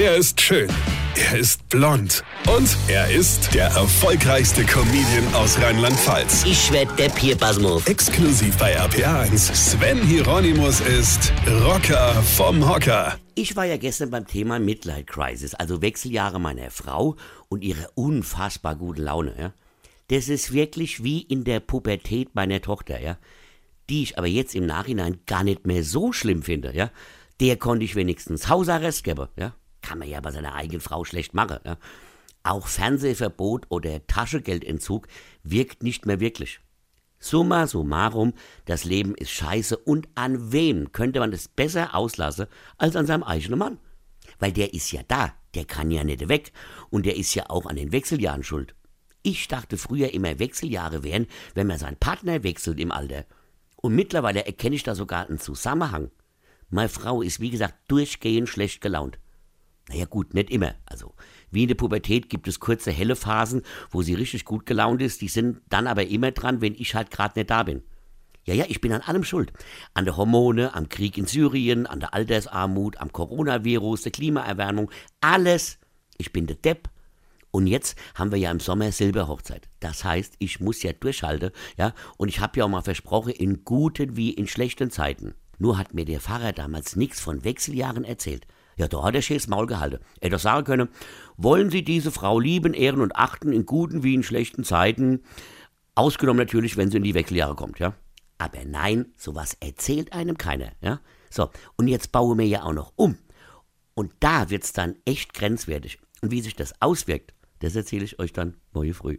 Er ist schön. Er ist blond. Und er ist der erfolgreichste Comedian aus Rheinland-Pfalz. Ich werd der Pierpasmus. Exklusiv bei RPA1. Sven Hieronymus ist Rocker vom Hocker. Ich war ja gestern beim Thema Midlife Crisis, also Wechseljahre meiner Frau und ihre unfassbar gute Laune. Ja? Das ist wirklich wie in der Pubertät meiner Tochter, ja, die ich aber jetzt im Nachhinein gar nicht mehr so schlimm finde. Ja? Der konnte ich wenigstens Hausarrest geben. Ja? Kann man ja bei seiner eigenen Frau schlecht machen. Ja? Auch Fernsehverbot oder Taschengeldentzug wirkt nicht mehr wirklich. Summa summarum, das Leben ist scheiße und an wem könnte man es besser auslassen als an seinem eigenen Mann? Weil der ist ja da, der kann ja nicht weg und der ist ja auch an den Wechseljahren schuld. Ich dachte früher immer Wechseljahre wären, wenn man seinen Partner wechselt im Alter. Und mittlerweile erkenne ich da sogar einen Zusammenhang. Meine Frau ist wie gesagt durchgehend schlecht gelaunt. Naja gut, nicht immer. Also wie in der Pubertät gibt es kurze helle Phasen, wo sie richtig gut gelaunt ist, die sind dann aber immer dran, wenn ich halt gerade nicht da bin. Ja, ja, ich bin an allem schuld. An der Hormone, am Krieg in Syrien, an der Altersarmut, am Coronavirus, der Klimaerwärmung, alles. Ich bin der Depp. Und jetzt haben wir ja im Sommer Silberhochzeit. Das heißt, ich muss ja durchhalten, ja, und ich habe ja auch mal versprochen, in guten wie in schlechten Zeiten. Nur hat mir der Pfarrer damals nichts von Wechseljahren erzählt. Ja, da hat er schäs Maul gehalten. Er hätte sagen können, wollen Sie diese Frau lieben, ehren und achten in guten wie in schlechten Zeiten? Ausgenommen natürlich, wenn sie in die Wechseljahre kommt, ja. Aber nein, sowas erzählt einem keiner, ja. So, und jetzt bauen wir ja auch noch um. Und da wird's dann echt grenzwertig. Und wie sich das auswirkt, das erzähle ich euch dann morgen früh.